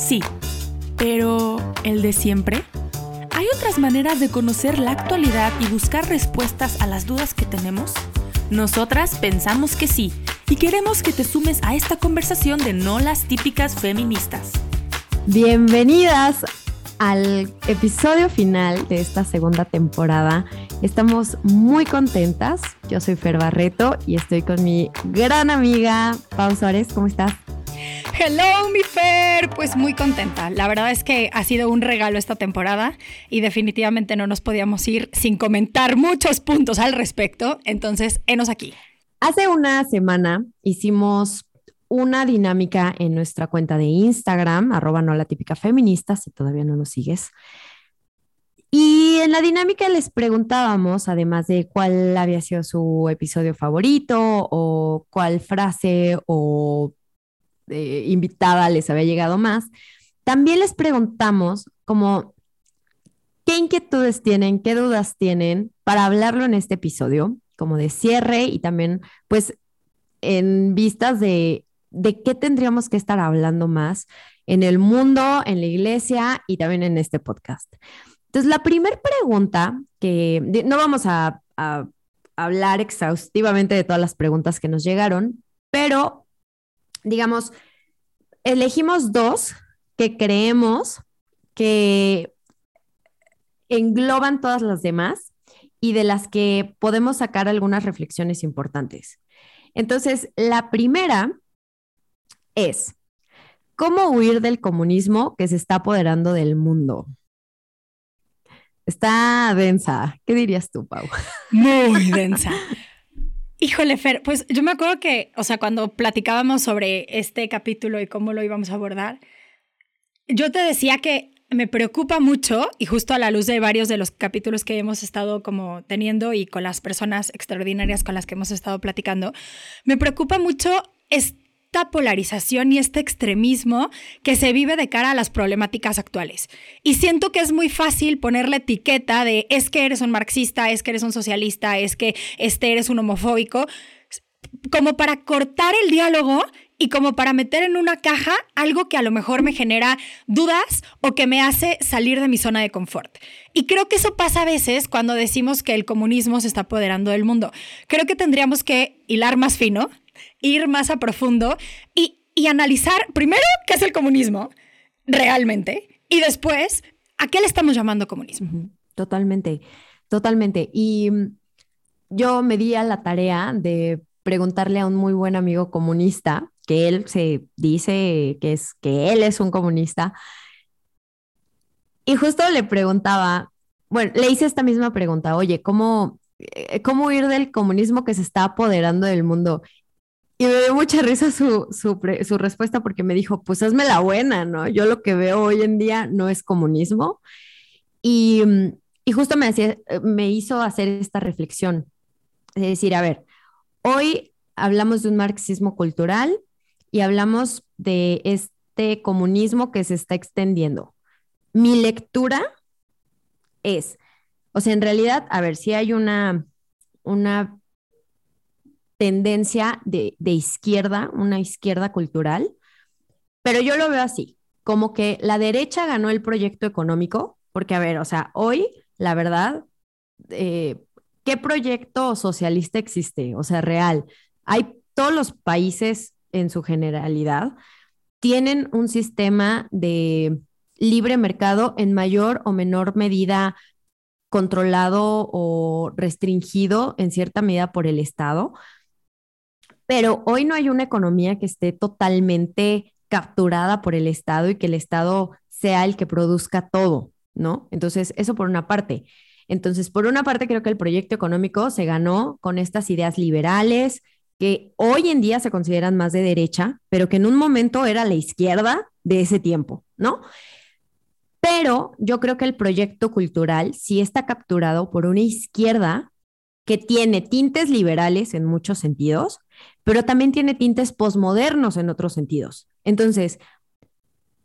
Sí, pero ¿el de siempre? ¿Hay otras maneras de conocer la actualidad y buscar respuestas a las dudas que tenemos? Nosotras pensamos que sí y queremos que te sumes a esta conversación de no las típicas feministas. Bienvenidas al episodio final de esta segunda temporada. Estamos muy contentas. Yo soy Fer Barreto y estoy con mi gran amiga Pau Suárez. ¿Cómo estás? Hello, mi Fer. Pues muy contenta. La verdad es que ha sido un regalo esta temporada y definitivamente no nos podíamos ir sin comentar muchos puntos al respecto. Entonces, enos aquí. Hace una semana hicimos una dinámica en nuestra cuenta de Instagram, arroba no la típica feminista, si todavía no nos sigues. Y en la dinámica les preguntábamos, además de cuál había sido su episodio favorito o cuál frase o eh, invitada les había llegado más, también les preguntamos como qué inquietudes tienen, qué dudas tienen para hablarlo en este episodio, como de cierre y también pues en vistas de, de qué tendríamos que estar hablando más en el mundo, en la iglesia y también en este podcast. Entonces, la primera pregunta que no vamos a, a hablar exhaustivamente de todas las preguntas que nos llegaron, pero digamos, elegimos dos que creemos que engloban todas las demás y de las que podemos sacar algunas reflexiones importantes. Entonces, la primera es, ¿cómo huir del comunismo que se está apoderando del mundo? Está densa. ¿Qué dirías tú, Pau? Muy densa. Híjole, Fer, pues yo me acuerdo que, o sea, cuando platicábamos sobre este capítulo y cómo lo íbamos a abordar, yo te decía que me preocupa mucho, y justo a la luz de varios de los capítulos que hemos estado como teniendo y con las personas extraordinarias con las que hemos estado platicando, me preocupa mucho esta polarización y este extremismo que se vive de cara a las problemáticas actuales. Y siento que es muy fácil ponerle etiqueta de es que eres un marxista, es que eres un socialista, es que este eres un homofóbico, como para cortar el diálogo y como para meter en una caja algo que a lo mejor me genera dudas o que me hace salir de mi zona de confort. Y creo que eso pasa a veces cuando decimos que el comunismo se está apoderando del mundo. Creo que tendríamos que hilar más fino ir más a profundo y, analizar primero qué es el comunismo realmente y después a qué le estamos llamando comunismo. Totalmente, totalmente. Y mm, yo me di a la tarea de preguntarle a un muy buen amigo comunista, que él se dice que es que él es un comunista. Y justo le preguntaba, bueno, le hice esta misma pregunta, oye, ¿cómo, eh, cómo huir del comunismo que se está apoderando del mundo? Y me dio mucha risa su, su, respuesta porque me dijo, pues hazme la buena, ¿no? Yo lo que veo hoy en día no es comunismo. Y, y justo me, hacía, me hizo hacer esta reflexión, de decir, a ver, hoy hablamos de un marxismo cultural y hablamos de este comunismo que se está extendiendo. Mi lectura es, o sea, en realidad, a ver, si hay una, una tendencia de, izquierda, una izquierda cultural, pero yo lo veo así, como que la derecha ganó el proyecto económico, porque a ver, o sea, hoy, la verdad, eh, ¿qué proyecto socialista existe? O sea, real. Hay todos los países en su generalidad tienen un sistema de libre mercado en mayor o menor medida controlado o restringido en cierta medida por el Estado, pero hoy no hay una economía que esté totalmente capturada por el Estado y que el Estado sea el que produzca todo, ¿no? Entonces, eso por una parte. Entonces, por una parte, creo que el proyecto económico se ganó con estas ideas liberales que hoy en día se consideran más de derecha, pero que en un momento era la izquierda de ese tiempo, ¿no? Pero yo creo que el proyecto cultural sí está capturado por una izquierda que tiene tintes liberales en muchos sentidos, pero también tiene tintes posmodernos en otros sentidos. Entonces,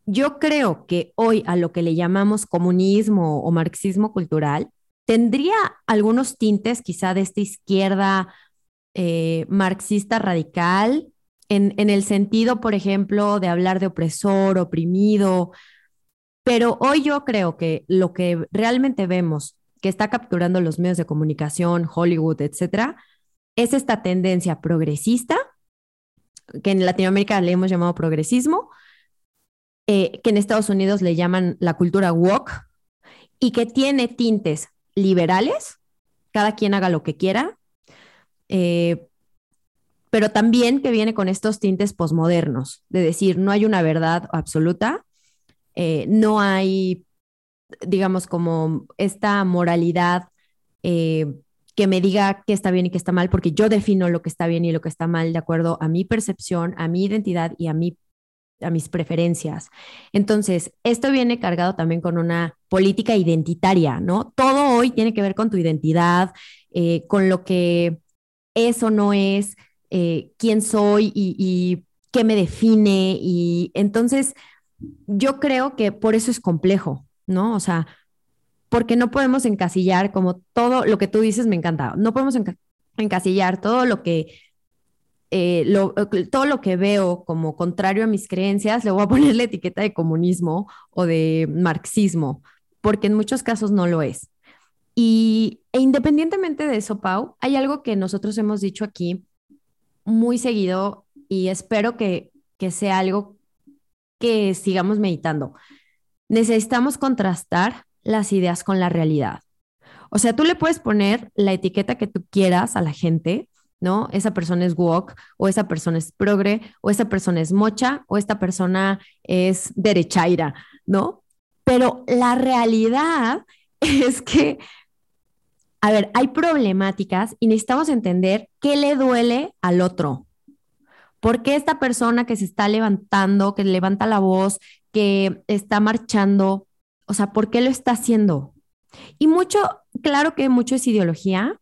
yo creo que hoy a lo que le llamamos comunismo o marxismo cultural, tendría algunos tintes quizá de esta izquierda eh, marxista radical en, en el sentido, por ejemplo, de hablar de opresor, oprimido, pero hoy yo creo que lo que realmente vemos que está capturando los medios de comunicación, Hollywood, etcétera, es esta tendencia progresista, que en Latinoamérica le hemos llamado progresismo, eh, que en Estados Unidos le llaman la cultura woke, y que tiene tintes liberales, cada quien haga lo que quiera, eh, pero también que viene con estos tintes posmodernos, de decir, no hay una verdad absoluta, eh, no hay, digamos, como esta moralidad que me diga qué está bien y qué está mal, porque yo defino lo que está bien y lo que está mal de acuerdo a mi percepción, a mi identidad y a a mis preferencias. Entonces, esto viene cargado también con una política identitaria, ¿no? Todo hoy tiene que ver con tu identidad, eh, con lo que es o no es, eh, quién soy y, y, qué me define. Y entonces, yo creo que por eso es complejo, ¿no? O sea, porque no podemos encasillar como todo lo que tú dices, me encanta, no podemos encasillar todo lo que eh, todo lo que veo como contrario a mis creencias, le voy a poner la etiqueta de comunismo o de marxismo, porque en muchos casos no lo es. Y e independientemente de eso, Pau, hay algo que nosotros hemos dicho aquí muy seguido y espero que, que sea algo que sigamos meditando. Necesitamos contrastar las ideas con la realidad. O sea, tú le puedes poner la etiqueta que tú quieras a la gente, ¿no? Esa persona es woke, o esa persona es progre, o esa persona es mocha, o esta persona es derechaira, ¿no? Pero la realidad es que, a ver, hay problemáticas y necesitamos entender qué le duele al otro. ¿Por qué esta persona que se está levantando, que levanta la voz, que está marchando, o sea, ¿por qué lo está haciendo? Y mucho, claro que mucho es ideología,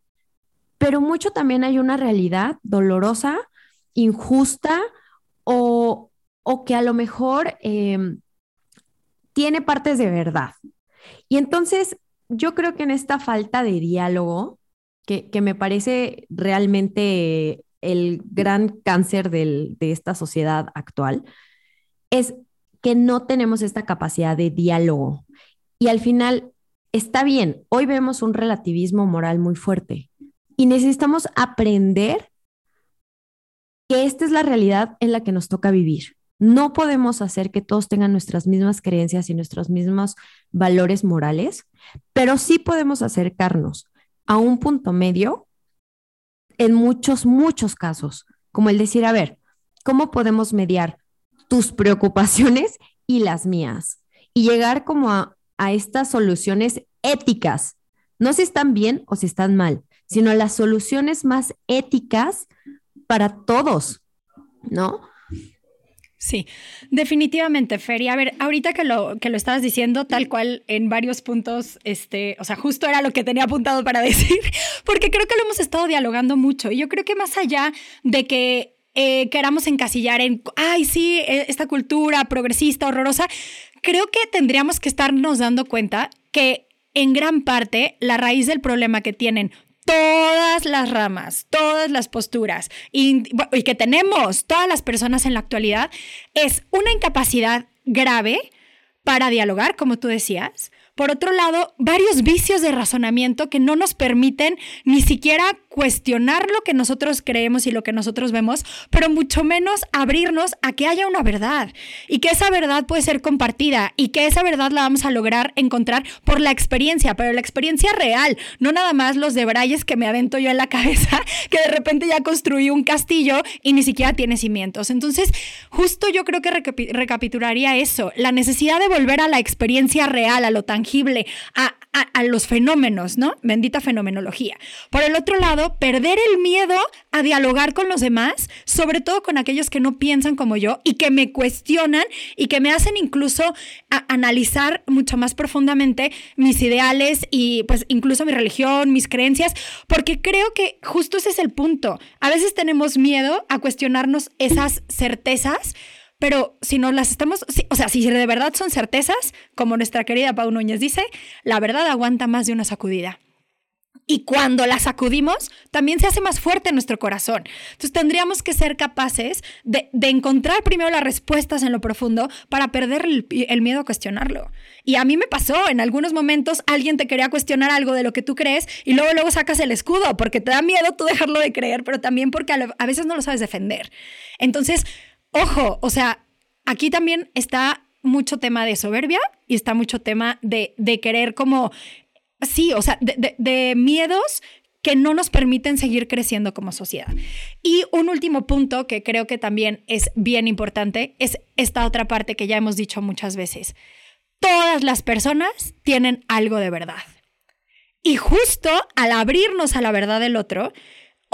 pero mucho también hay una realidad dolorosa, injusta o, que a lo mejor em, tiene partes de verdad. Y entonces yo creo que en esta falta de diálogo, que, me parece realmente el gran cáncer de esta sociedad actual, es que no tenemos esta capacidad de diálogo. Y al final, está bien, hoy vemos un relativismo moral muy fuerte, y necesitamos aprender que esta es la realidad en la que nos toca vivir. No podemos hacer que todos tengan nuestras mismas creencias y nuestros mismos valores morales, pero sí podemos acercarnos a un punto medio en muchos, muchos casos, como el decir, a ver, ¿cómo podemos mediar tus preocupaciones y las mías? Y llegar como a, a estas soluciones éticas, no si están bien o si están mal, sino las soluciones más éticas para todos, ¿no? Sí, definitivamente, Feri. A ver, ahorita que lo, que lo estabas diciendo, tal cual en varios puntos, este, o sea, justo era lo que tenía apuntado para decir, porque creo que lo hemos estado dialogando mucho. Y yo creo que más allá de que eh, queramos encasillar en, ay, sí, e, esta cultura progresista, horrorosa, creo que tendríamos que estarnos dando cuenta que en gran parte la raíz del problema que tienen todas las ramas, todas las posturas y, que tenemos todas las personas en la actualidad es una incapacidad grave para dialogar, como tú decías, por otro lado, varios vicios de razonamiento que no nos permiten ni siquiera cuestionar lo que nosotros creemos y lo que nosotros vemos, pero mucho menos abrirnos a que haya una verdad y que esa verdad puede ser compartida y que esa verdad la vamos a lograr encontrar por la experiencia, pero la experiencia real, no nada más los debrayes que me avento yo en la cabeza, que de repente ya construí un castillo y ni siquiera tiene cimientos. Entonces, justo yo creo que recapitularía eso, la necesidad de volver a la experiencia real, a lo tan a, a, los fenómenos, ¿no? Bendita fenomenología. Por el otro lado, perder el miedo a dialogar con los demás, sobre todo con aquellos que no piensan como yo y que me cuestionan y que me hacen incluso analizar mucho más profundamente mis ideales y pues incluso mi religión, mis creencias, porque creo que justo ese es el punto. A veces tenemos miedo a cuestionarnos esas certezas pero si no las estamos, o sea, si de verdad son certezas, como nuestra querida Pau Núñez dice, la verdad aguanta más de una sacudida. Y cuando la sacudimos, también se hace más fuerte nuestro corazón. Entonces tendríamos que ser capaces de, encontrar primero las respuestas en lo profundo para perder el, miedo a cuestionarlo. Y a mí me pasó, en algunos momentos alguien te quería cuestionar algo de lo que tú crees y luego luego sacas el escudo porque te da miedo tú dejarlo de creer, pero también porque a veces no lo sabes defender. Entonces, ojo, o sea, aquí también está mucho tema de soberbia y está mucho tema de, de querer como sí, o sea, de, miedos que no nos permiten seguir creciendo como sociedad. Y un último punto que creo que también es bien importante es esta otra parte que ya hemos dicho muchas veces. Todas las personas tienen algo de verdad. Y justo al abrirnos a la verdad del otro,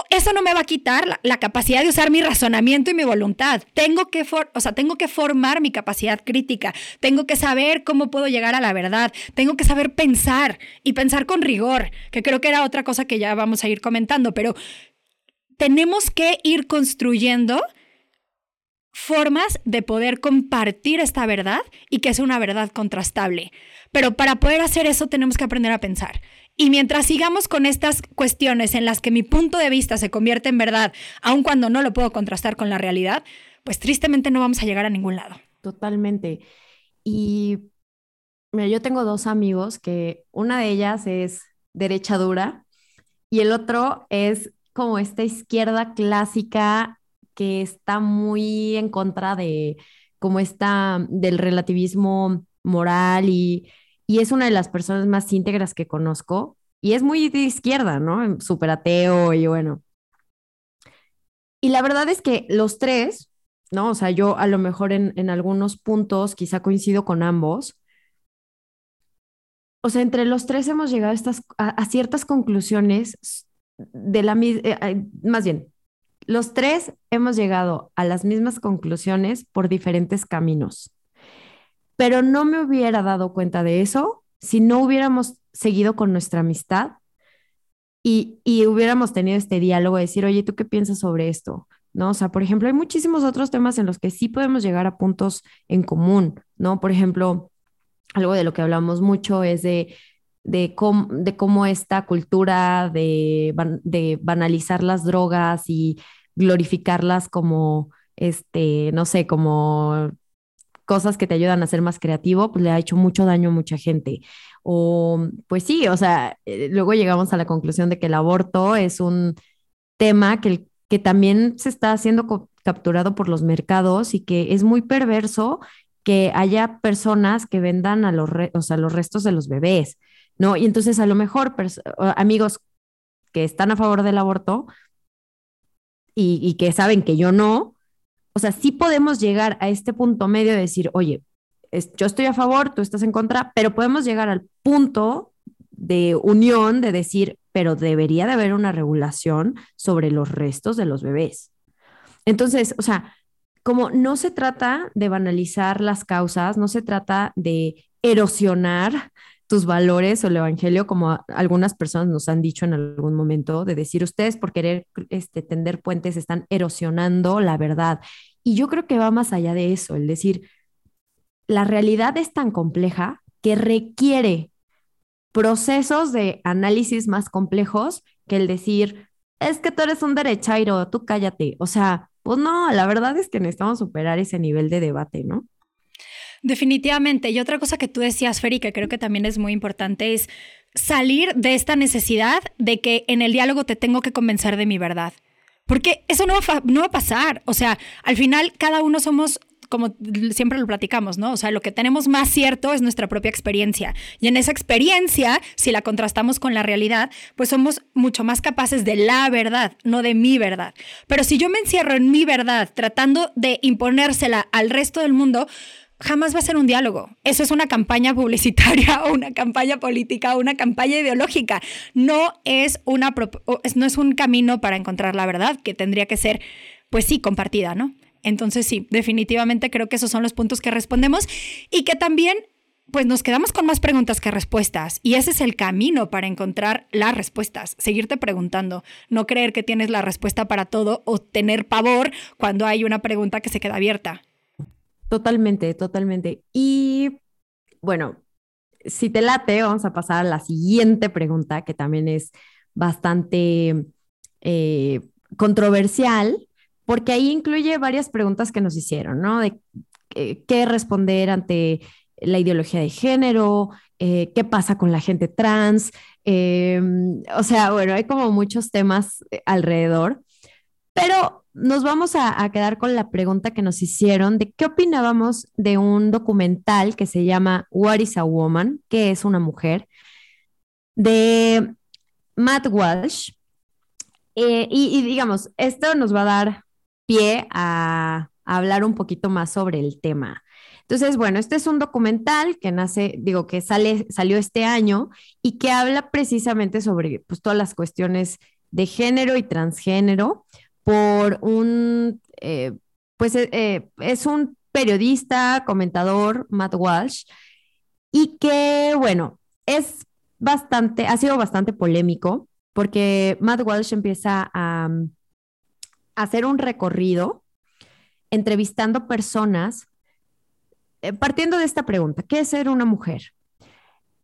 eso no me va a quitar la, capacidad de usar mi razonamiento y mi voluntad. Tengo que, o sea, tengo que formar mi capacidad crítica. Tengo que saber cómo puedo llegar a la verdad. Tengo que saber pensar y pensar con rigor, que creo que era otra cosa que ya vamos a ir comentando, pero tenemos que ir construyendo formas de poder compartir esta verdad y que sea una verdad contrastable. Pero para poder hacer eso tenemos que aprender a pensar. Y mientras sigamos con estas cuestiones en las que mi punto de vista se convierte en verdad, aun cuando no lo puedo contrastar con la realidad, pues tristemente no vamos a llegar a ningún lado. Totalmente. Y yo tengo dos amigos que una de ellas es derecha dura y el otro es como esta izquierda clásica que está muy en contra de como esta del relativismo moral y y es una de las personas más íntegras que conozco y es muy de izquierda, ¿no? Súper ateo y bueno. Y la verdad es que los tres, ¿no? O sea, yo a lo mejor en, algunos puntos quizá coincido con ambos. O sea, entre los tres hemos llegado a, estas, a, ciertas conclusiones de la misma, eh, más bien, los tres hemos llegado a las mismas conclusiones por diferentes caminos pero no me hubiera dado cuenta de eso si no hubiéramos seguido con nuestra amistad y, y hubiéramos tenido este diálogo de decir, oye, ¿tú qué piensas sobre esto? ¿no? O sea, por ejemplo, hay muchísimos otros temas en los que sí podemos llegar a puntos en común, ¿no? Por ejemplo, algo de lo que hablamos mucho es de, de, cómo, de cómo esta cultura de, de banalizar las drogas y glorificarlas como, este, no sé, como cosas que te ayudan a ser más creativo, pues le ha hecho mucho daño a mucha gente. O, pues sí, o sea, eh, luego llegamos a la conclusión de que el aborto es un tema que, que también se está siendo capturado por los mercados y que es muy perverso que haya personas que vendan a los, o sea, los restos de los bebés, ¿no? Y entonces a lo mejor amigos que están a favor del aborto y que saben que yo no, o sea, sí podemos llegar a este punto medio de decir, oye, yo estoy a favor, tú estás en contra, pero podemos llegar al punto de unión de decir, pero debería de haber una regulación sobre los restos de los bebés. Entonces, o sea, como no se trata de banalizar las causas, no se trata de erosionar tus valores o el evangelio, como algunas personas nos han dicho en algún momento, de decir ustedes por querer este, tender puentes están erosionando la verdad. Y yo creo que va más allá de eso, el decir, la realidad es tan compleja que requiere procesos de análisis más complejos que el decir, es que tú eres un derechairo, tú cállate. O sea, pues no, la verdad es que necesitamos superar ese nivel de debate, ¿no? Definitivamente. Y otra cosa que tú decías, Fer, y que creo que también es muy importante, es salir de esta necesidad de que en el diálogo te tengo que convencer de mi verdad. Porque eso no va, no va a pasar. O sea, al final cada uno somos como siempre lo platicamos, ¿no? O sea, lo que tenemos más cierto es nuestra propia experiencia. Y en esa experiencia, si la contrastamos con la realidad, pues somos mucho más capaces de la verdad, no de mi verdad. Pero si yo me encierro en mi verdad tratando de imponérsela al resto del mundo, jamás va a ser un diálogo. Eso es una campaña publicitaria o una campaña política o una campaña ideológica. No es, una, no es un camino para encontrar la verdad que tendría que ser, pues sí, compartida, ¿no? Entonces sí, definitivamente creo que esos son los puntos que respondemos y que también pues nos quedamos con más preguntas que respuestas. Y ese es el camino para encontrar las respuestas, seguirte preguntando, no creer que tienes la respuesta para todo o tener pavor cuando hay una pregunta que se queda abierta. Totalmente, totalmente. Y bueno, si te late, vamos a pasar a la siguiente pregunta, que también es bastante eh, controversial, porque ahí incluye varias preguntas que nos hicieron, ¿no? De qué responder ante la ideología de género, eh, qué pasa con la gente trans, em, o sea, bueno, hay como muchos temas eh, alrededor, pero nos vamos a, a, quedar con la pregunta que nos hicieron de qué opinábamos de un documental que se llama What is a Woman, que es una mujer, de Matt Walsh. Eh, y, digamos, esto nos va a dar pie a, hablar un poquito más sobre el tema. Entonces, bueno, este es un documental que nace, digo, que sale, salió este año y que habla precisamente sobre pues, todas las cuestiones de género y transgénero por un, eh, pues eh, es un periodista, comentador, Matt Walsh, y que, bueno, es bastante, ha sido bastante polémico porque Matt Walsh empieza a, mm, hacer un recorrido entrevistando personas eh, partiendo de esta pregunta, ¿qué es ser una mujer?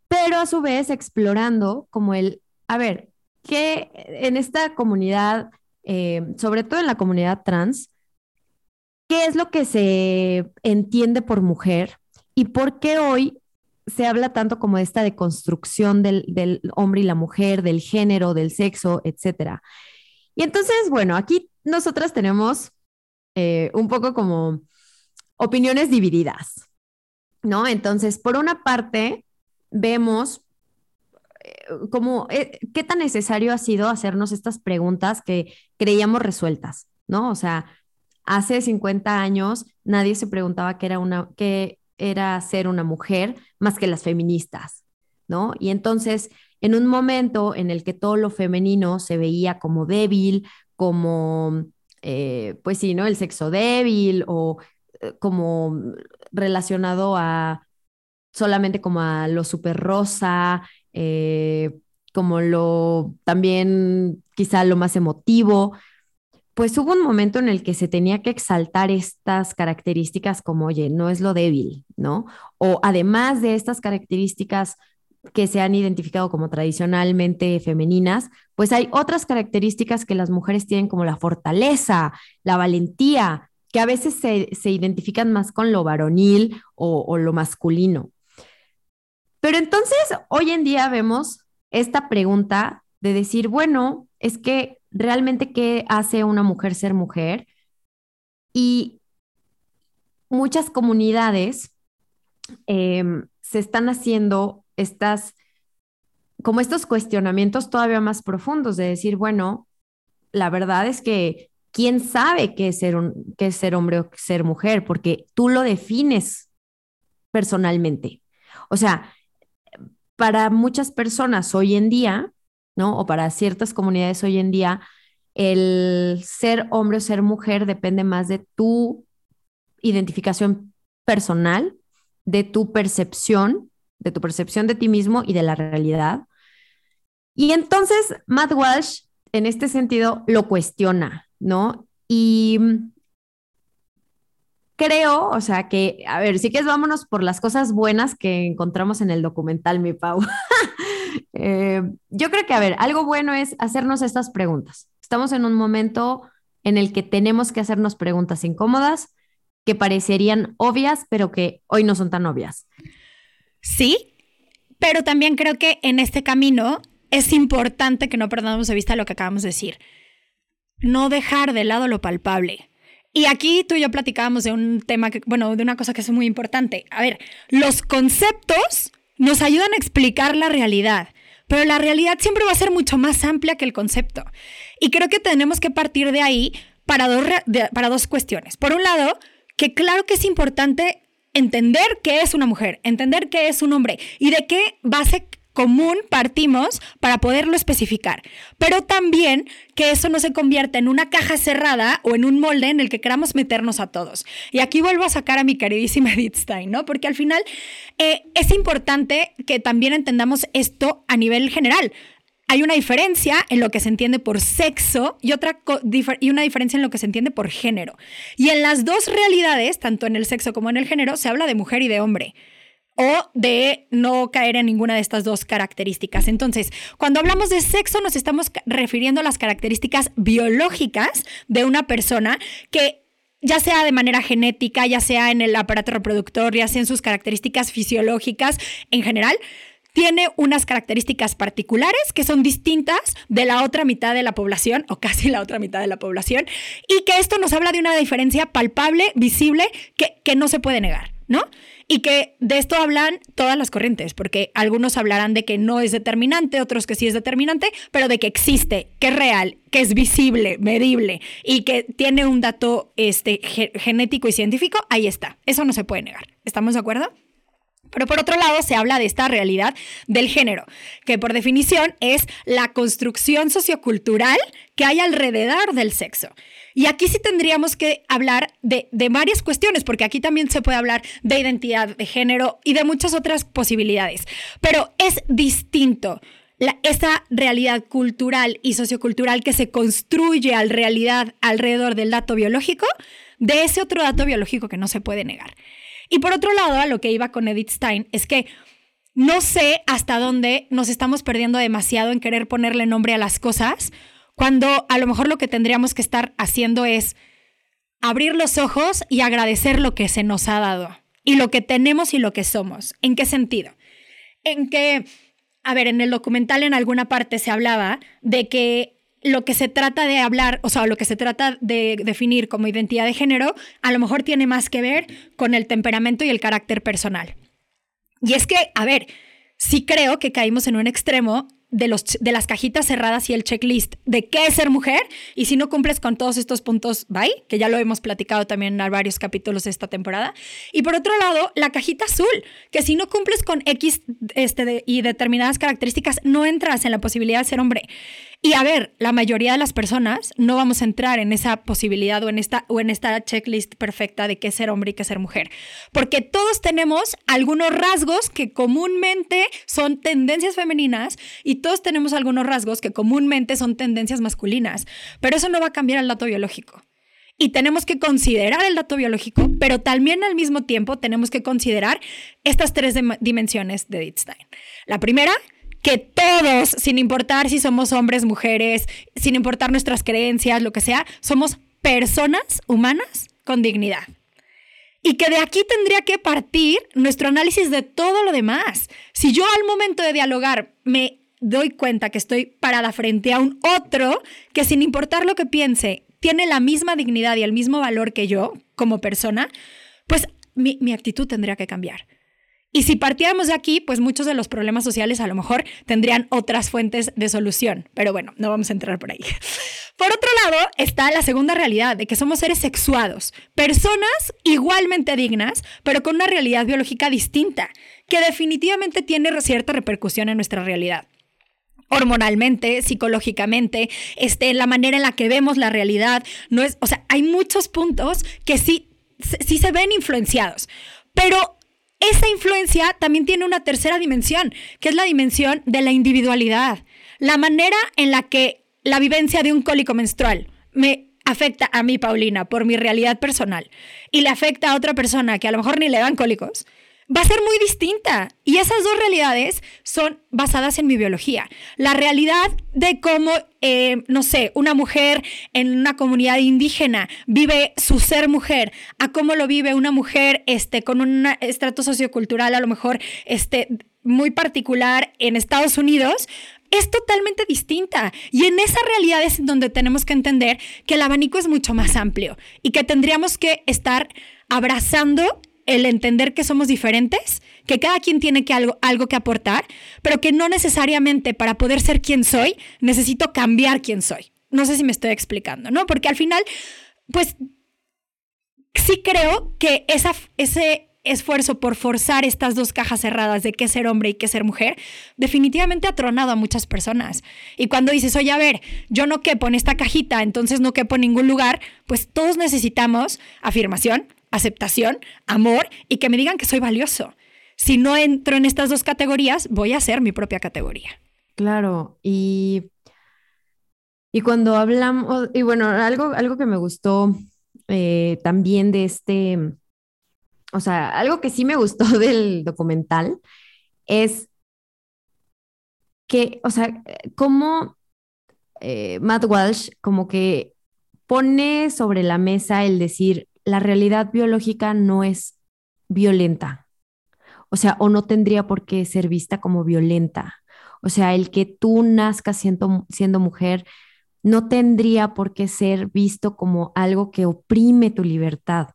Pero a su vez explorando como el, a ver, ¿qué en esta comunidad, eh, sobre todo en la comunidad trans, qué es lo que se entiende por mujer y por qué hoy se habla tanto como de esta deconstrucción del, del hombre y la mujer, del género, del sexo, etcétera. Y entonces, bueno, aquí nosotras tenemos eh, un poco como opiniones divididas, ¿no? Entonces, por una parte, vemos como eh, qué tan necesario ha sido hacernos estas preguntas que creíamos resueltas, ¿no? O sea, hace 50 años nadie se preguntaba qué era una, qué era ser una mujer más que las feministas, ¿no? Y entonces, en un momento en el que todo lo femenino se veía como débil, como, eh, pues sí, ¿no? El sexo débil o eh, como relacionado a solamente como a lo super rosa, eh, como lo también quizá lo más emotivo, pues hubo un momento en el que se tenía que exaltar estas características como, oye, no es lo débil, ¿no? O además de estas características que se han identificado como tradicionalmente femeninas, pues hay otras características que las mujeres tienen como la fortaleza, la valentía, que a veces se, identifican más con lo varonil o lo masculino. Pero entonces, hoy en día vemos esta pregunta de decir, bueno, es que realmente qué hace una mujer ser mujer. Y muchas comunidades em, se están haciendo estas, como estos cuestionamientos todavía más profundos de decir, bueno, la verdad es que quién sabe qué es ser, un, qué es ser hombre o ser mujer, porque tú lo defines personalmente. O sea, para muchas personas hoy en día, ¿no? O para ciertas comunidades hoy en día, el ser hombre o ser mujer depende más de tu identificación personal, de tu percepción, de tu percepción de ti mismo y de la realidad. Y entonces Matt Walsh, en este sentido, lo cuestiona, ¿no? Y creo, o sea, que, a ver, sí que es vámonos por las cosas buenas que encontramos en el documental, mi Pau. Eh, yo creo que, a ver, algo bueno es hacernos estas preguntas. Estamos en un momento en el que tenemos que hacernos preguntas incómodas que parecerían obvias, pero que hoy no son tan obvias. Sí, pero también creo que en este camino es importante que no perdamos de vista lo que acabamos de decir. No dejar de lado lo palpable. Y aquí tú y yo platicábamos de un tema que, bueno, de una cosa que es muy importante. A ver, los conceptos nos ayudan a explicar la realidad, pero la realidad siempre va a ser mucho más amplia que el concepto. Y creo que tenemos que partir de ahí para dos, para dos cuestiones. Por un lado, que claro que es importante entender qué es una mujer, entender qué es un hombre y de qué base común partimos para poderlo especificar, pero también que eso no se convierta en una caja cerrada o en un molde en el que queramos meternos a todos. Y aquí vuelvo a sacar a mi queridísima Edith Stein, ¿no? Porque al final eh, es importante que también entendamos esto a nivel general. Hay una diferencia en lo que se entiende por sexo y, otra y una diferencia en lo que se entiende por género. Y en las dos realidades, tanto en el sexo como en el género, se habla de mujer y de hombre. O de no caer en ninguna de estas dos características. Entonces, cuando hablamos de sexo nos estamos refiriendo a las características biológicas de una persona que ya sea de manera genética, ya sea en el aparato reproductor, ya sea en sus características fisiológicas en general, tiene unas características particulares que son distintas de la otra mitad de la población, o casi la otra mitad de la población, y que esto nos habla de una diferencia palpable, visible, que, que no se puede negar, ¿no? Y que de esto hablan todas las corrientes, porque algunos hablarán de que no es determinante, otros que sí es determinante, pero de que existe, que es real, que es visible, medible y que tiene un dato este, genético y científico, ahí está. Eso no se puede negar. ¿Estamos de acuerdo? Pero por otro lado, se habla de esta realidad del género, que por definición es la construcción sociocultural que hay alrededor del sexo. Y aquí sí tendríamos que hablar de, varias cuestiones, porque aquí también se puede hablar de identidad de género y de muchas otras posibilidades. Pero es distinto esa realidad cultural y sociocultural que se construye al realidad alrededor del dato biológico de ese otro dato biológico que no se puede negar. Y por otro lado, a lo que iba con Edith Stein es que no sé hasta dónde nos estamos perdiendo demasiado en querer ponerle nombre a las cosas cuando a lo mejor lo que tendríamos que estar haciendo es abrir los ojos y agradecer lo que se nos ha dado y lo que tenemos y lo que somos. ¿En qué sentido? En que, a ver, en el documental en alguna parte se hablaba de que lo que se trata de hablar, o sea, lo que se trata de definir como identidad de género, a lo mejor tiene más que ver con el temperamento y el carácter personal. Y es que, a ver, sí creo que caímos en un extremo de, los, de las cajitas cerradas y el checklist de qué es ser mujer. Y si no cumples con todos estos puntos, bye, que ya lo hemos platicado también en varios capítulos de esta temporada. Y por otro lado, la cajita azul, que si no cumples con X este, y determinadas características, no entras en la posibilidad de ser hombre. Y a ver, la mayoría de las personas no vamos a entrar en esa posibilidad o en esta, o en esta checklist perfecta de qué ser hombre y qué ser mujer. Porque todos tenemos algunos rasgos que comúnmente son tendencias femeninas y todos tenemos algunos rasgos que comúnmente son tendencias masculinas. Pero eso no va a cambiar el dato biológico. Y tenemos que considerar el dato biológico, pero también al mismo tiempo tenemos que considerar estas tres dimensiones de Dittstein. La primera que todos, sin importar si somos hombres, mujeres, sin importar nuestras creencias, lo que sea, somos personas humanas con dignidad. Y que de aquí tendría que partir nuestro análisis de todo lo demás. Si yo al momento de dialogar me doy cuenta que estoy parada frente a un otro que sin importar lo que piense, tiene la misma dignidad y el mismo valor que yo como persona, pues mi, mi actitud tendría que cambiar. Y si partiéramos de aquí, pues muchos de los problemas sociales a lo mejor tendrían otras fuentes de solución. Pero bueno, no vamos a entrar por ahí. Por otro lado, está la segunda realidad de que somos seres sexuados, personas igualmente dignas, pero con una realidad biológica distinta, que definitivamente tiene cierta repercusión en nuestra realidad hormonalmente, psicológicamente, este, la manera en la que vemos la realidad, no es, o sea, hay muchos puntos que sí, sí se ven influenciados, pero esa influencia también tiene una tercera dimensión, que es la dimensión de la individualidad. La manera en la que la vivencia de un cólico menstrual me afecta a mí, Paulina, por mi realidad personal, y le afecta a otra persona que a lo mejor ni le dan cólicos, va a ser muy distinta. Y esas dos realidades son basadas en mi biología. La realidad de cómo, eh, no sé, una mujer en una comunidad indígena vive su ser mujer, a cómo lo vive una mujer este, con un estrato sociocultural a lo mejor este, muy particular en Estados Unidos, es totalmente distinta. Y en esa realidad es donde tenemos que entender que el abanico es mucho más amplio y que tendríamos que estar abrazando el entender que somos diferentes, que cada quien tiene algo, algo que aportar, pero que no necesariamente para poder ser quien soy, necesito cambiar quién soy. No sé si me estoy explicando, ¿no? Porque al final, pues sí creo que ese esfuerzo por forzar estas dos cajas cerradas de qué ser hombre y qué ser mujer, definitivamente ha tronado a muchas personas. Y cuando dices, oye, a ver, yo no quepo en esta cajita, entonces no quepo en ningún lugar, pues todos necesitamos afirmación, aceptación, amor y que me digan que soy valioso. Si no entro en estas dos categorías, voy a ser mi propia categoría. Claro, y, y cuando hablamos, y bueno, algo, algo que me gustó eh, también de este, o sea, algo que sí me gustó del documental es que, o sea, como eh, Matt Walsh como que pone sobre la mesa el decir, la realidad biológica no es violenta. O sea, o no tendría por qué ser vista como violenta. O sea, el que tú nazcas siendo, siendo mujer no tendría por qué ser visto como algo que oprime tu libertad.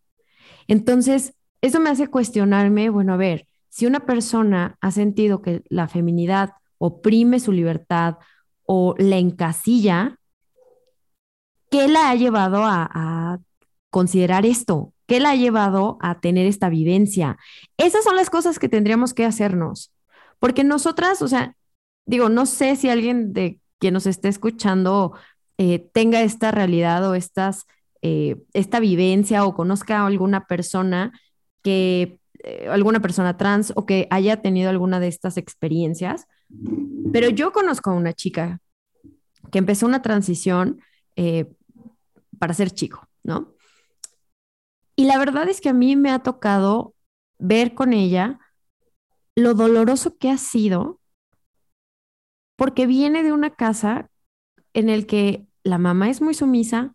Entonces, eso me hace cuestionarme, bueno, a ver, si una persona ha sentido que la feminidad oprime su libertad o la encasilla, ¿qué la ha llevado a, considerar esto? ¿Qué la ha llevado a tener esta vivencia? Esas son las cosas que tendríamos que hacernos, porque nosotras, o sea, digo, no sé si alguien de quien nos esté escuchando eh, tenga esta realidad o estas, eh, esta vivencia o conozca a alguna persona que, eh, alguna persona trans o que haya tenido alguna de estas experiencias, pero yo conozco a una chica que empezó una transición para ser chico, ¿no? Y la verdad es que a mí me ha tocado ver con ella lo doloroso que ha sido, porque viene de una casa en el que la mamá es muy sumisa,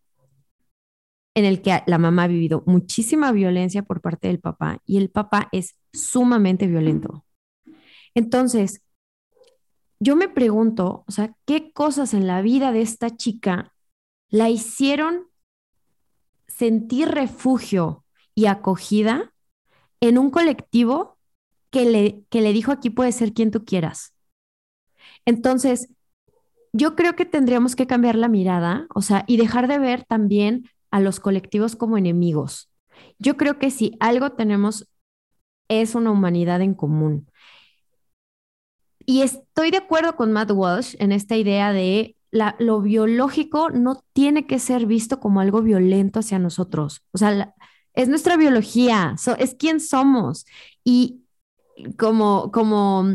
en el que la mamá ha vivido muchísima violencia por parte del papá y el papá es sumamente violento. Entonces, yo me pregunto, o sea, ¿qué cosas en la vida de esta chica la hicieron sentir refugio y acogida en un colectivo que le, que le dijo aquí puedes ser quien tú quieras? Entonces, yo creo que tendríamos que cambiar la mirada, o sea, y dejar de ver también a los colectivos como enemigos. Yo creo que si algo tenemos es una humanidad en común. Y estoy de acuerdo con Matt Walsh en esta idea de lo biológico no tiene que ser visto como algo violento hacia nosotros. O sea, es nuestra biología, es quien somos. Y como, como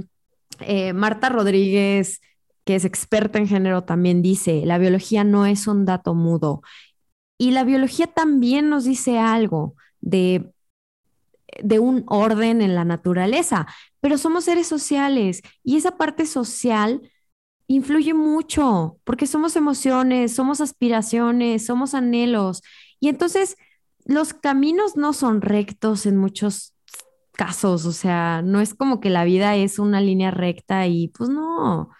eh, Marta Rodríguez, que es experta en género, también dice, la biología no es un dato mudo. Y la biología también nos dice algo de de un orden en la naturaleza, pero somos seres sociales y esa parte social influye mucho porque somos emociones, somos aspiraciones, somos anhelos y entonces los caminos no son rectos en muchos casos, o sea, no es como que la vida es una línea recta y pues no.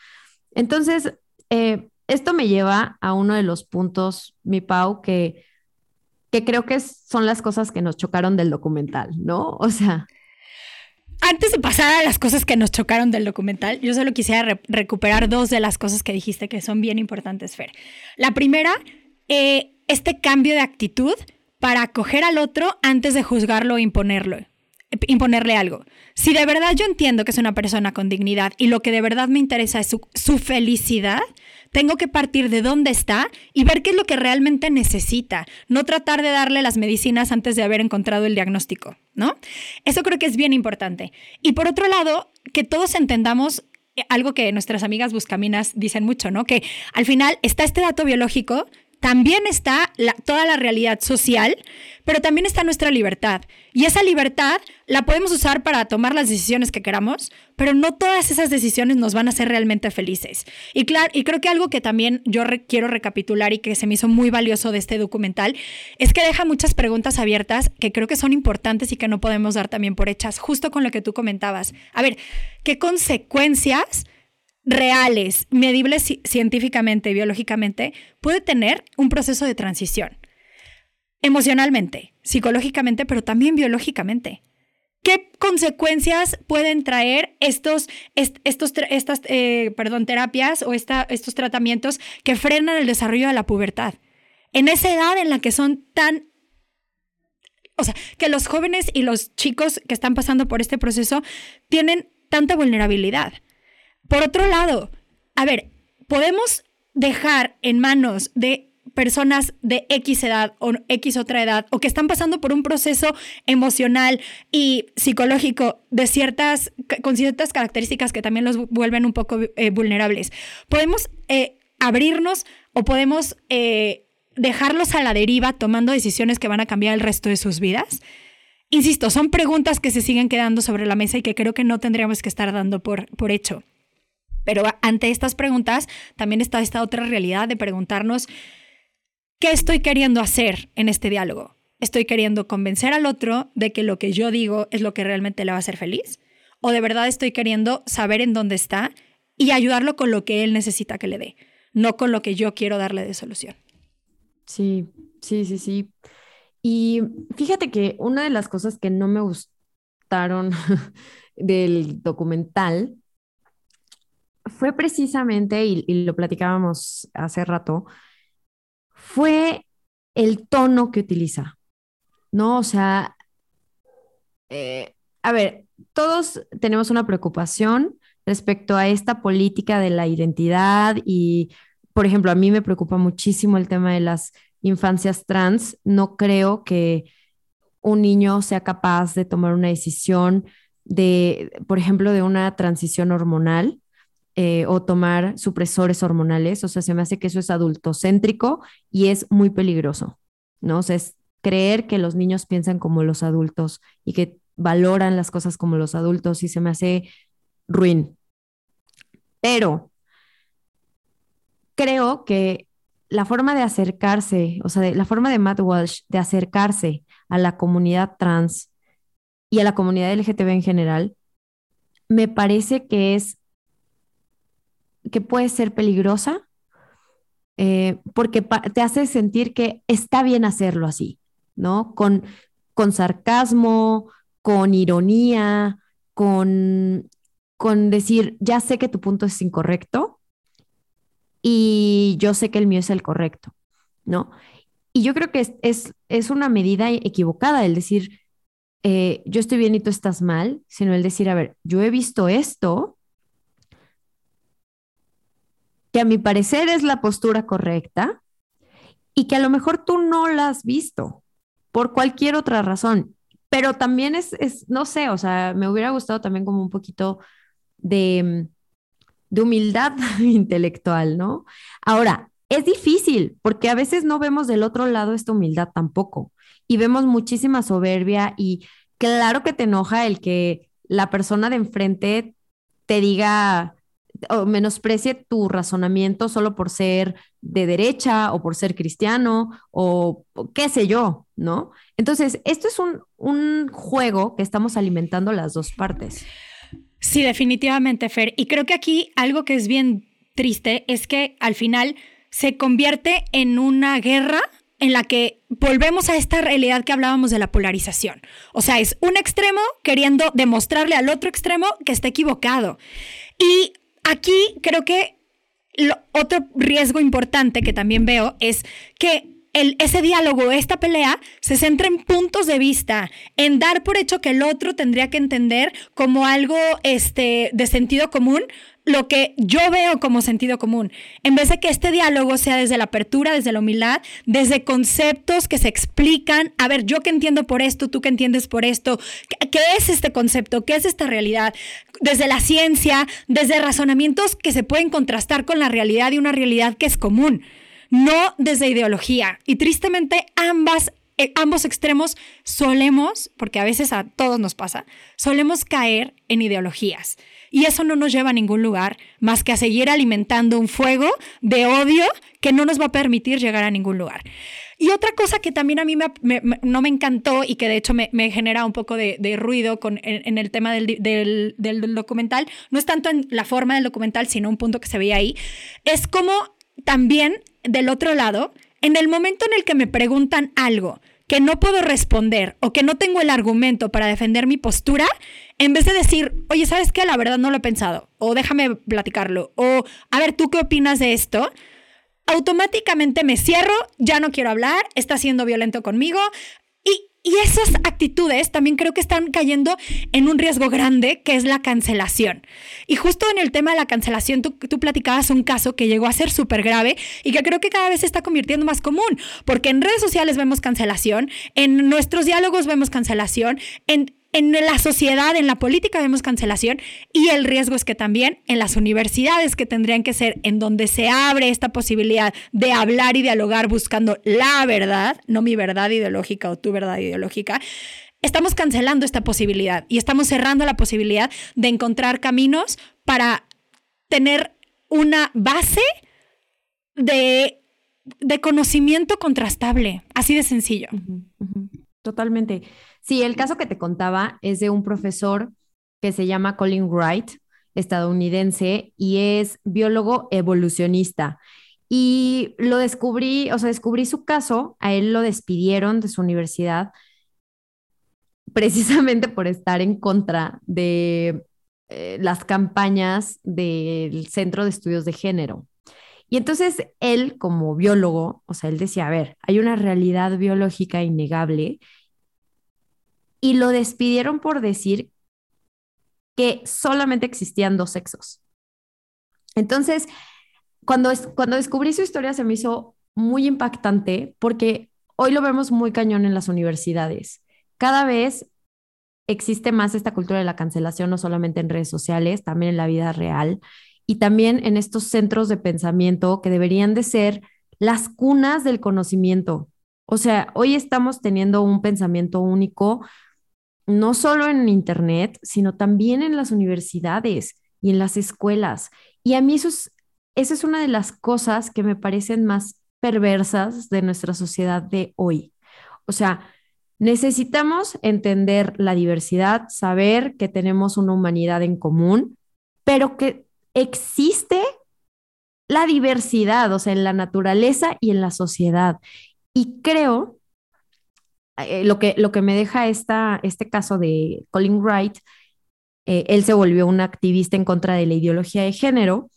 Entonces, eh, esto me lleva a uno de los puntos, mi Pau, que que creo que son las cosas que nos chocaron del documental, ¿no? O sea... Antes de pasar a las cosas que nos chocaron del documental, yo solo quisiera recuperar dos de las cosas que dijiste que son bien importantes, Fer. La primera, eh, este cambio de actitud para acoger al otro antes de juzgarlo o imponerlo, imponerle algo. Si de verdad yo entiendo que es una persona con dignidad y lo que de verdad me interesa es su, su felicidad, tengo que partir de dónde está y ver qué es lo que realmente necesita, no tratar de darle las medicinas antes de haber encontrado el diagnóstico, ¿no? Eso creo que es bien importante. Y por otro lado, que todos entendamos eh, algo que nuestras amigas buscaminas dicen mucho, ¿no? Que al final está este dato biológico también está toda la realidad social, pero también está nuestra libertad. Y esa libertad la podemos usar para tomar las decisiones que queramos, pero no todas esas decisiones nos van a hacer realmente felices. Y, claro, y creo que algo que también yo quiero recapitular y que se me hizo muy valioso de este documental es que deja muchas preguntas abiertas que creo que son importantes y que no podemos dar también por hechas, justo con lo que tú comentabas. A ver, ¿qué consecuencias? Reales, medibles científicamente, biológicamente, puede tener un proceso de transición. Emocionalmente, psicológicamente, pero también biológicamente. ¿Qué consecuencias pueden traer estos, estos estas, eh, perdón, terapias o estos tratamientos que frenan el desarrollo de la pubertad? En esa edad en la que son tan... O sea, que los jóvenes y los chicos que están pasando por este proceso tienen tanta vulnerabilidad. Por otro lado, a ver, podemos dejar en manos de personas de X edad o X otra edad o que están pasando por un proceso emocional y psicológico de ciertas, con ciertas características que también los vuelven un poco eh, vulnerables. Podemos eh, abrirnos o podemos eh, dejarlos a la deriva tomando decisiones que van a cambiar el resto de sus vidas. insisto, son preguntas que se siguen quedando sobre la mesa y que creo que no tendríamos que estar dando por, por hecho. Pero ante estas preguntas también está esta otra realidad de preguntarnos, ¿qué estoy queriendo hacer en este diálogo? ¿Estoy queriendo convencer al otro de que lo que yo digo es lo que realmente le va a hacer feliz? ¿O de verdad estoy queriendo saber en dónde está y ayudarlo con lo que él necesita que le dé, no con lo que yo quiero darle de solución? Sí, sí, sí, sí. Y fíjate que una de las cosas que no me gustaron del documental fue precisamente, y, lo platicábamos hace rato, fue el tono que utiliza, ¿no? O sea, eh, a ver, todos tenemos una preocupación respecto a esta política de la identidad y, por ejemplo, a mí me preocupa muchísimo el tema de las infancias trans. No creo que un niño sea capaz de tomar una decisión de, por ejemplo, de una transición hormonal eh, o tomar supresores hormonales. O sea, se me hace que eso es adultocéntrico y es muy peligroso, ¿no? O sea, es creer que los niños piensan como los adultos y que valoran las cosas como los adultos y se me hace ruin. Pero creo que la forma de acercarse, o sea, la forma de Matt Walsh de acercarse a la comunidad trans y a la comunidad LGTB en general, me parece que es, que puede ser peligrosa, eh, porque te hace sentir que está bien hacerlo así, ¿no? Con, con sarcasmo, con ironía, con, con decir, ya sé que tu punto es incorrecto, y yo sé que el mío es el correcto, ¿no? Y yo creo que es, es, una medida equivocada el decir, eh, yo estoy bien y tú estás mal, sino el decir, a ver, yo he visto esto, que a mi parecer es la postura correcta y que a lo mejor tú no la has visto por cualquier otra razón, pero también es, es no sé, o sea, me hubiera gustado también como un poquito de de humildad intelectual, ¿no? Ahora, es difícil porque a veces no vemos del otro lado esta humildad tampoco y vemos muchísima soberbia y claro que te enoja el que la persona de enfrente te diga o menosprecie tu razonamiento solo por ser de derecha o por ser cristiano o, qué sé yo, ¿no? Entonces, esto es un, un juego que estamos alimentando las dos partes. Sí, definitivamente, Fer. Y creo que aquí algo que es bien triste es que al final se convierte en una guerra en la que volvemos a esta realidad que hablábamos de la polarización. O sea, es un extremo queriendo demostrarle al otro extremo que está equivocado. Y aquí creo que otro riesgo importante que también veo es que ese diálogo, esta pelea, se centra en puntos de vista, en dar por hecho que el otro tendría que entender como algo este, de sentido común lo que yo veo como sentido común, en vez de que este diálogo sea desde la apertura, desde la humildad, desde conceptos que se explican, a ver, yo que entiendo por esto, tú que entiendes por esto, ¿qué es este concepto? ¿Qué es esta realidad? Desde la ciencia, desde razonamientos que se pueden contrastar con la realidad y una realidad que es común no desde ideología. Y tristemente ambas, ambos extremos solemos, porque a veces a todos nos pasa, solemos caer en ideologías. Y eso no nos lleva a ningún lugar más que a seguir alimentando un fuego de odio que no nos va a permitir llegar a ningún lugar. Y otra cosa que también a mí no me encantó y que de hecho me, genera un poco de, ruido con, en, el tema del, del, del, documental, no es tanto en la forma del documental, sino un punto que se veía ahí, es como también del otro lado, en el momento en el que me preguntan algo que no puedo responder o que no tengo el argumento para defender mi postura, en vez de decir, oye, ¿sabes qué? La verdad no lo he pensado, o déjame platicarlo, o a ver, ¿tú qué opinas de esto? Automáticamente me cierro, ya no quiero hablar, está siendo violento conmigo, y esas actitudes también creo que están cayendo en un riesgo grande, que es la cancelación. Y justo en el tema de la cancelación, tú, platicabas un caso que llegó a ser súper grave y que creo que cada vez se está convirtiendo más común, porque en redes sociales vemos cancelación, en nuestros diálogos vemos cancelación, en en la sociedad, en la política vemos cancelación y el riesgo es que también en las universidades que tendrían que ser en donde se abre esta posibilidad de hablar y dialogar buscando la verdad, no mi verdad ideológica o tu verdad ideológica, estamos cancelando esta posibilidad y estamos cerrando la posibilidad de encontrar caminos para tener una base de, de conocimiento contrastable, así de sencillo. Totalmente. Sí, el caso que te contaba es de un profesor que se llama Colin Wright, estadounidense, y es biólogo evolucionista. Y lo descubrí, o sea, descubrí su caso, a él lo despidieron de su universidad precisamente por estar en contra de eh, las campañas del Centro de Estudios de Género. Y entonces él, como biólogo, o sea, él decía, a ver, hay una realidad biológica innegable y lo despidieron por decir que solamente existían dos sexos. Entonces, cuando, cuando descubrí su historia se me hizo muy impactante porque hoy lo vemos muy cañón en las universidades. Cada vez existe más esta cultura de la cancelación, no solamente en redes sociales, también en la vida real y también en estos centros de pensamiento que deberían de ser las cunas del conocimiento. O sea, hoy estamos teniendo un pensamiento único, no solo en Internet, sino también en las universidades y en las escuelas. Y a mí eso es, esa es una de las cosas que me parecen más perversas de nuestra sociedad de hoy. O sea, necesitamos entender la diversidad, saber que tenemos una humanidad en común, pero que existe la diversidad, o sea, en la naturaleza y en la sociedad. Y creo eh, lo, que, lo que me deja esta, este caso de Colin Wright, eh, él se volvió un activista en contra de la ideología de género.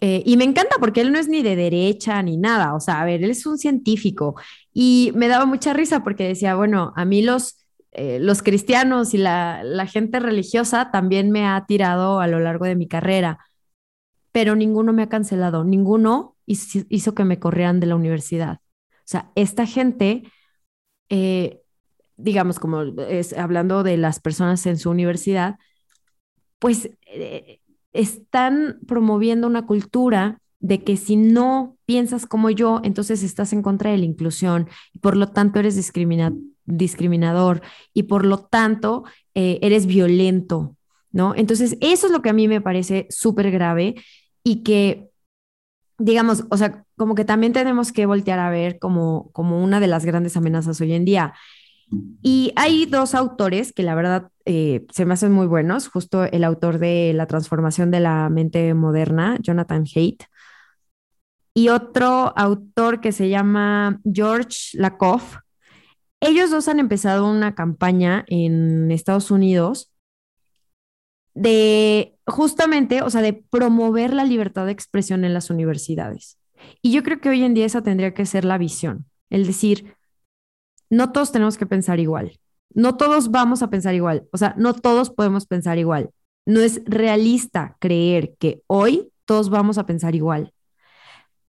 Eh, y me encanta porque él no es ni de derecha ni nada, o sea, a ver, él es un científico y me daba mucha risa porque decía, bueno, a mí los, los cristianos y la, la gente religiosa también me ha tirado a lo largo de mi carrera, pero ninguno me ha cancelado, ninguno hizo, que me corrieran de la universidad. O sea, esta gente digamos, como es, hablando de las personas en su universidad, pues eh, están promoviendo una cultura de que si no piensas como yo, entonces estás en contra de la inclusión y por lo tanto eres discriminador y por lo tanto eh, eres violento, ¿no? Entonces, eso es lo que a mí me parece súper grave y que, digamos, o sea, como que también tenemos que voltear a ver como, como una de las grandes amenazas hoy en día. Y hay dos autores que la verdad eh, se me hacen muy buenos, justo el autor de La transformación de la mente moderna, Jonathan Haidt, y otro autor que se llama George Lakoff. Ellos dos han empezado una campaña en Estados Unidos de justamente, o sea, de promover la libertad de expresión en las universidades. Y yo creo que hoy en día esa tendría que ser la visión, el decir, no todos tenemos que pensar igual. No todos vamos a pensar igual. O sea, no todos podemos pensar igual. No es realista creer que hoy todos vamos a pensar igual.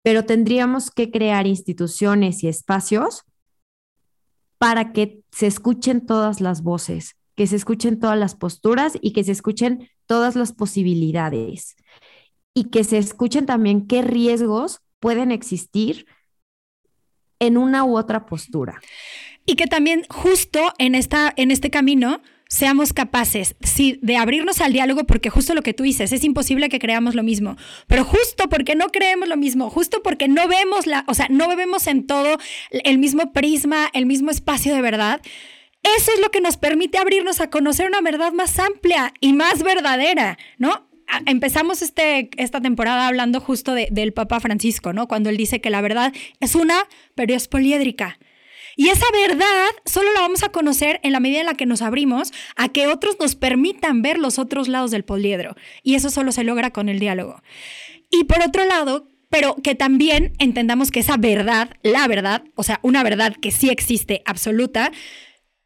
Pero tendríamos que crear instituciones y espacios para que se escuchen todas las voces, que se escuchen todas las posturas y que se escuchen todas las posibilidades. Y que se escuchen también qué riesgos pueden existir en una u otra postura y que también justo en, esta, en este camino seamos capaces, sí, de abrirnos al diálogo, porque justo lo que tú dices, es imposible que creamos lo mismo, pero justo porque no creemos lo mismo, justo porque no vemos la, o sea, no vemos en todo el mismo prisma, el mismo espacio de verdad, eso es lo que nos permite abrirnos a conocer una verdad más amplia y más verdadera, ¿no? Empezamos este, esta temporada hablando justo del Papa Francisco, ¿no? Cuando él dice que la verdad es una, pero es poliédrica. Y esa verdad solo la vamos a conocer en la medida en la que nos abrimos a que otros nos permitan ver los otros lados del poliedro. Y eso solo se logra con el diálogo. Y por otro lado, pero que también entendamos que esa verdad, la verdad, o sea, una verdad que sí existe absoluta,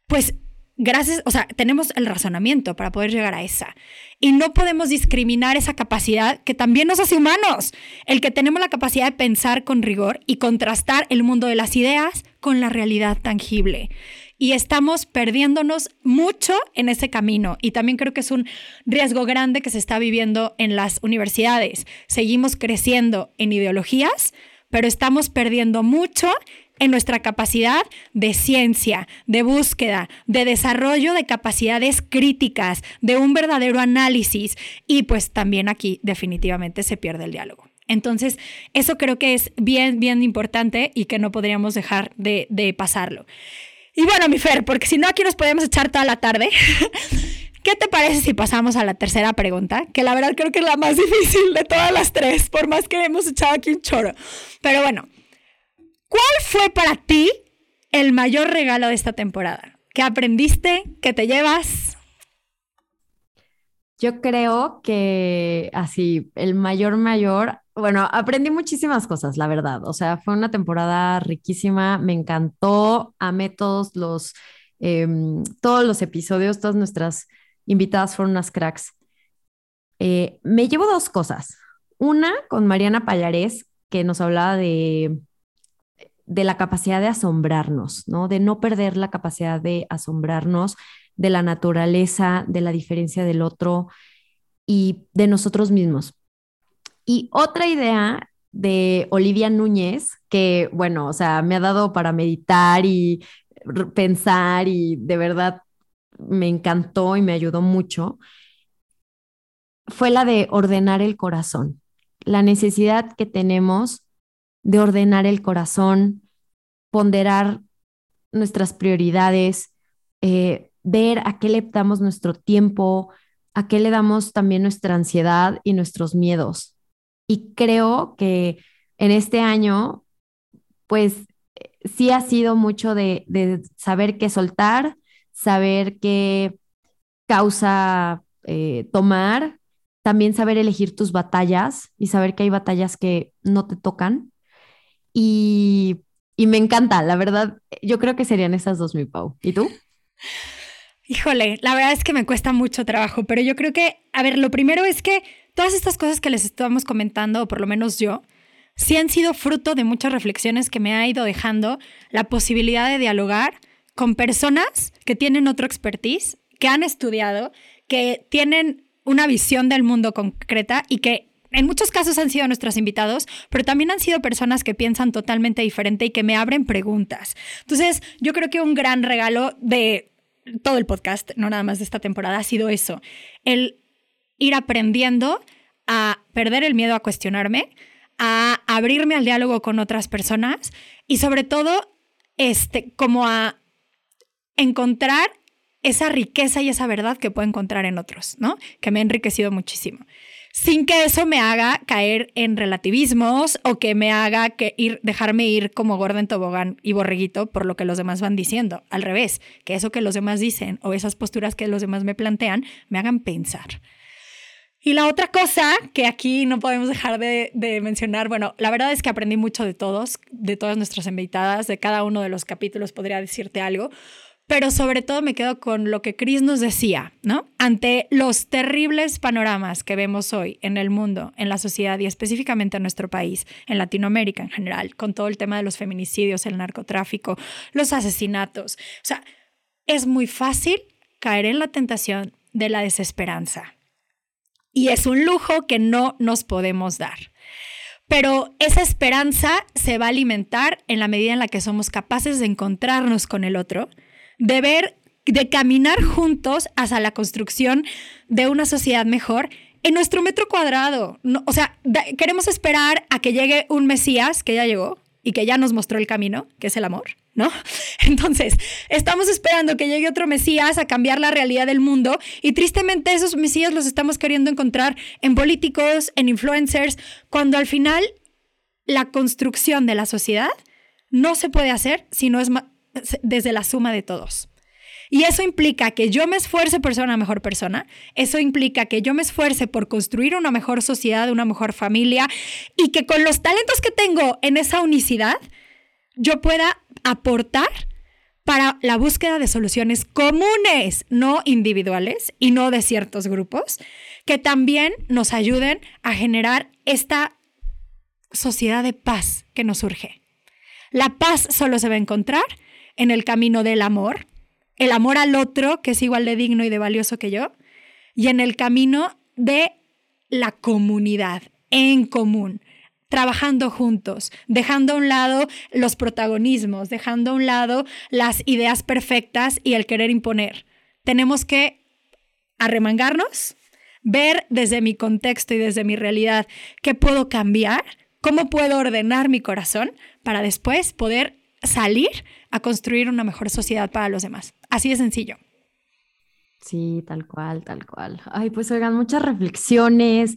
pues gracias, o sea, tenemos el razonamiento para poder llegar a esa. Y no podemos discriminar esa capacidad que también nos hace humanos, el que tenemos la capacidad de pensar con rigor y contrastar el mundo de las ideas con la realidad tangible. Y estamos perdiéndonos mucho en ese camino. Y también creo que es un riesgo grande que se está viviendo en las universidades. Seguimos creciendo en ideologías, pero estamos perdiendo mucho en nuestra capacidad de ciencia, de búsqueda, de desarrollo de capacidades críticas, de un verdadero análisis y pues también aquí definitivamente se pierde el diálogo. Entonces, eso creo que es bien, bien importante y que no podríamos dejar de, de pasarlo. Y bueno, mi Fer, porque si no aquí nos podemos echar toda la tarde. ¿Qué te parece si pasamos a la tercera pregunta? Que la verdad creo que es la más difícil de todas las tres, por más que hemos echado aquí un choro. Pero bueno, ¿cuál fue para ti el mayor regalo de esta temporada? ¿Qué aprendiste? ¿Qué te llevas? Yo creo que así, el mayor, mayor, bueno, aprendí muchísimas cosas, la verdad. O sea, fue una temporada riquísima, me encantó, amé todos los, em, todos los episodios, todas nuestras invitadas fueron unas cracks. Eh, me llevo dos cosas. Una con Mariana Payares, que nos hablaba de, de la capacidad de asombrarnos, ¿no? De no perder la capacidad de asombrarnos de la naturaleza, de la diferencia del otro y de nosotros mismos. Y otra idea de Olivia Núñez, que bueno, o sea, me ha dado para meditar y pensar y de verdad me encantó y me ayudó mucho, fue la de ordenar el corazón, la necesidad que tenemos de ordenar el corazón, ponderar nuestras prioridades, eh, ver a qué le damos nuestro tiempo, a qué le damos también nuestra ansiedad y nuestros miedos. Y creo que en este año, pues sí ha sido mucho de, de saber qué soltar, saber qué causa eh, tomar, también saber elegir tus batallas y saber que hay batallas que no te tocan. Y, y me encanta, la verdad, yo creo que serían esas dos, mi Pau. ¿Y tú? Híjole, la verdad es que me cuesta mucho trabajo, pero yo creo que, a ver, lo primero es que todas estas cosas que les estamos comentando, o por lo menos yo, sí han sido fruto de muchas reflexiones que me ha ido dejando la posibilidad de dialogar con personas que tienen otro expertise, que han estudiado, que tienen una visión del mundo concreta y que en muchos casos han sido nuestros invitados, pero también han sido personas que piensan totalmente diferente y que me abren preguntas. Entonces, yo creo que un gran regalo de todo el podcast, no nada más de esta temporada, ha sido eso, el ir aprendiendo a perder el miedo a cuestionarme, a abrirme al diálogo con otras personas y sobre todo, este, como a encontrar esa riqueza y esa verdad que puedo encontrar en otros, ¿no? Que me ha enriquecido muchísimo. Sin que eso me haga caer en relativismos o que me haga que ir, dejarme ir como gordo en tobogán y borreguito por lo que los demás van diciendo. Al revés, que eso que los demás dicen o esas posturas que los demás me plantean me hagan pensar. Y la otra cosa que aquí no podemos dejar de, de, mencionar, bueno, la verdad es que aprendí mucho de todos, de todas nuestras invitadas, de cada uno de los capítulos podría decirte algo, pero sobre todo me quedo con lo que Chris nos decía, ¿no? Ante los terribles panoramas que vemos hoy en el mundo, en la sociedad y específicamente en nuestro país, en Latinoamérica en general, con todo el tema de los feminicidios, el narcotráfico, los asesinatos. O sea, es muy fácil caer en la tentación de la desesperanza. Y es un lujo que no nos podemos dar. Pero esa esperanza se va a alimentar en la medida en la que somos capaces de encontrarnos con el otro, de ver, de caminar juntos hacia la construcción de una sociedad mejor en nuestro metro cuadrado. o sea, queremos esperar a que llegue un Mesías que ya llegó y que ya nos mostró el camino, que es el amor, ¿no? Entonces, estamos esperando que llegue otro Mesías a cambiar la realidad del mundo y tristemente esos Mesías los estamos queriendo encontrar en políticos, en influencers, cuando al final la construcción de la sociedad no se puede hacer si no es desde la suma de todos. Y eso implica que yo me esfuerce por ser una mejor persona, eso implica que yo me esfuerce por construir una mejor sociedad, una mejor familia y que con los talentos que tengo en esa unicidad, yo pueda aportar para la búsqueda de soluciones comunes, no individuales y no de ciertos grupos, que también nos ayuden a generar esta sociedad de paz que nos surge. La paz solo se va a encontrar en el camino del amor, el amor al otro, que es igual de digno y de valioso que yo, y en el camino de la comunidad, en común, trabajando juntos, dejando a un lado los protagonismos, dejando a un lado las ideas perfectas y el querer imponer. Tenemos que arremangarnos, ver desde mi contexto y desde mi realidad qué puedo cambiar, cómo puedo ordenar mi corazón para después poder salir a construir una mejor sociedad para los demás. Así de sencillo. Sí, tal cual, tal cual. Ay, pues oigan, muchas reflexiones.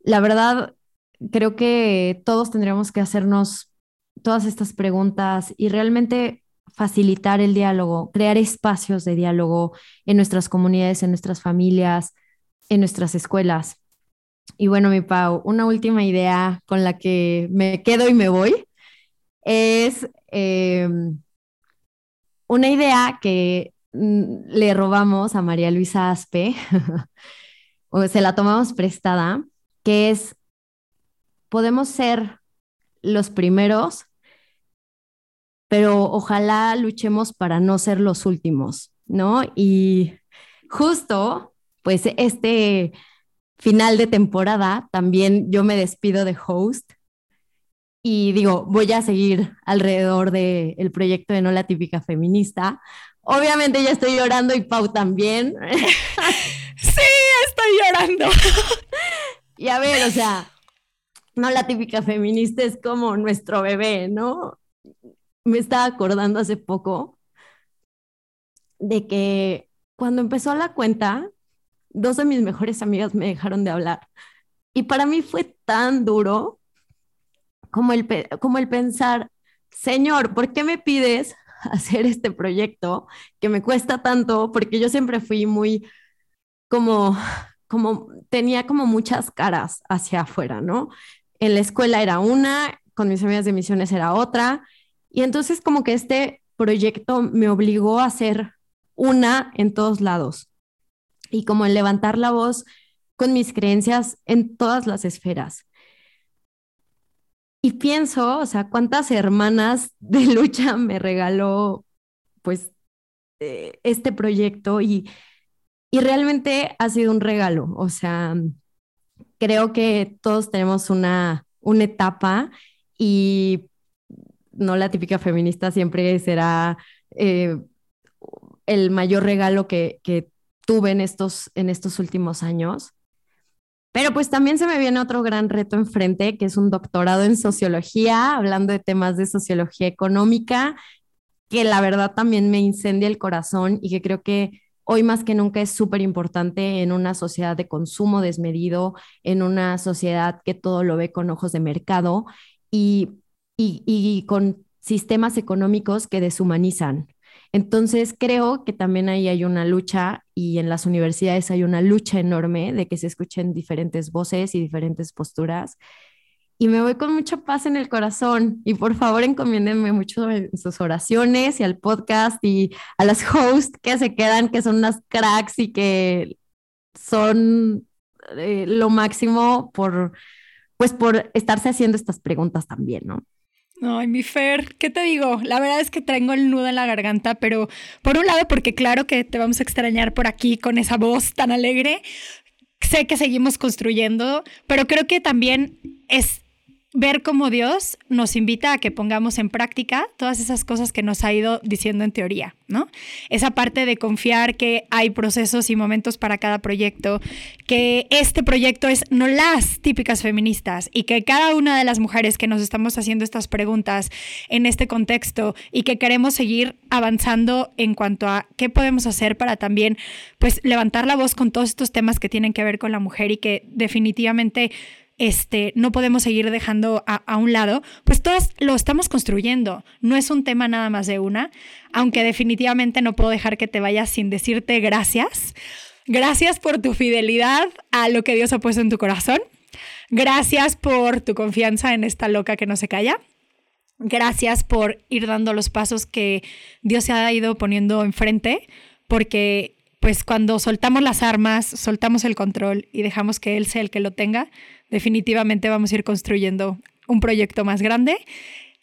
La verdad, creo que todos tendríamos que hacernos todas estas preguntas y realmente facilitar el diálogo, crear espacios de diálogo en nuestras comunidades, en nuestras familias, en nuestras escuelas. Y bueno, mi Pau, una última idea con la que me quedo y me voy es em, una idea que mm, le robamos a María Luisa Aspe, o se la tomamos prestada, que es podemos ser los primeros, pero ojalá luchemos para no ser los últimos, ¿no? Y justo, pues este final de temporada, también yo me despido de host y digo, voy a seguir alrededor del proyecto de No la típica feminista. Obviamente ya estoy llorando y Pau también. sí, estoy llorando. y a ver, o sea, no la típica feminista es como nuestro bebé, ¿no? Me estaba acordando hace poco de que cuando empezó la cuenta, dos de mis mejores amigas me dejaron de hablar. Y para mí fue tan duro como el, como el pensar, Señor, ¿por qué me pides hacer este proyecto que me cuesta tanto? Porque yo siempre fui muy como, como tenía como muchas caras hacia afuera, ¿no? en la escuela era una, con mis amigas de misiones era otra, y entonces como que este proyecto me obligó a ser una en todos lados y como en levantar la voz con mis creencias en todas las esferas. Y pienso, o sea, cuántas hermanas de lucha me regaló pues eh, este proyecto y, y realmente ha sido un regalo, o sea, creo que todos tenemos una, una etapa y no la típica feminista siempre será eh, el mayor regalo que, que tuve en estos, en estos últimos años. Pero pues también se me viene otro gran reto enfrente, que es un doctorado en sociología, hablando de temas de sociología económica, que la verdad también me incendia el corazón y que creo que hoy más que nunca es súper importante en una sociedad de consumo desmedido, en una sociedad que todo lo ve con ojos de mercado y, y, con sistemas económicos que deshumanizan. Entonces creo que también ahí hay una lucha y en las universidades hay una lucha enorme de que se escuchen diferentes voces y diferentes posturas y me voy con mucha paz en el corazón. Y por favor, encomiéndenme mucho sus oraciones y al podcast y a las hosts que se quedan, que son unas cracks y que son eh, lo máximo por, pues, por estarse haciendo estas preguntas también, ¿no? Ay, mi Fer, ¿qué te digo? La verdad es que tengo el nudo en la garganta, pero por un lado, porque claro que te vamos a extrañar por aquí con esa voz tan alegre, sé que seguimos construyendo, pero creo que también es ver cómo Dios nos invita a que pongamos en práctica todas esas cosas que nos ha ido diciendo en teoría, ¿no? Esa parte de confiar que hay procesos y momentos para cada proyecto, que este proyecto es no las típicas feministas y que cada una de las mujeres que nos estamos haciendo estas preguntas en este contexto y que queremos seguir avanzando en cuanto a qué podemos hacer para también pues levantar la voz con todos estos temas que tienen que ver con la mujer y que definitivamente este, no podemos seguir dejando a, un lado, pues todos lo estamos construyendo. No es un tema nada más de una, aunque definitivamente no puedo dejar que te vayas sin decirte gracias. Gracias por tu fidelidad a lo que Dios ha puesto en tu corazón. Gracias por tu confianza en esta loca que no se calla. Gracias por ir dando los pasos que Dios se ha ido poniendo enfrente, porque pues cuando soltamos las armas, soltamos el control y dejamos que Él sea el que lo tenga, definitivamente vamos a ir construyendo un proyecto más grande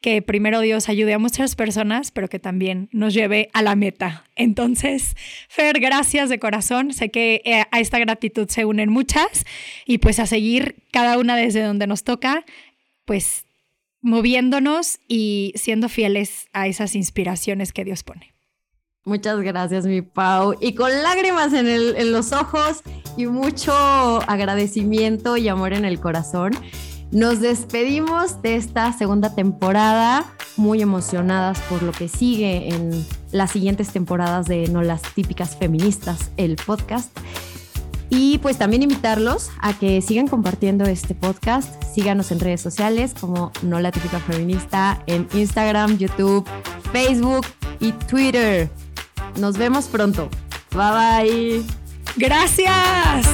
que primero Dios ayude a muchas personas, pero que también nos lleve a la meta. Entonces, Fer, gracias de corazón. Sé que eh, a esta gratitud se unen muchas y pues a seguir cada una desde donde nos toca pues moviéndonos y siendo fieles a esas inspiraciones que Dios pone. Muchas gracias, mi Pau. Y con lágrimas en, en los ojos y mucho agradecimiento y amor en el corazón, nos despedimos de esta segunda temporada, muy emocionadas por lo que sigue en las siguientes temporadas de No las típicas feministas, el podcast. Y pues también invitarlos a que sigan compartiendo este podcast, síganos en redes sociales como No la típica feminista, en Instagram, YouTube, Facebook y Twitter. Nos vemos pronto. Bye bye. Gracias.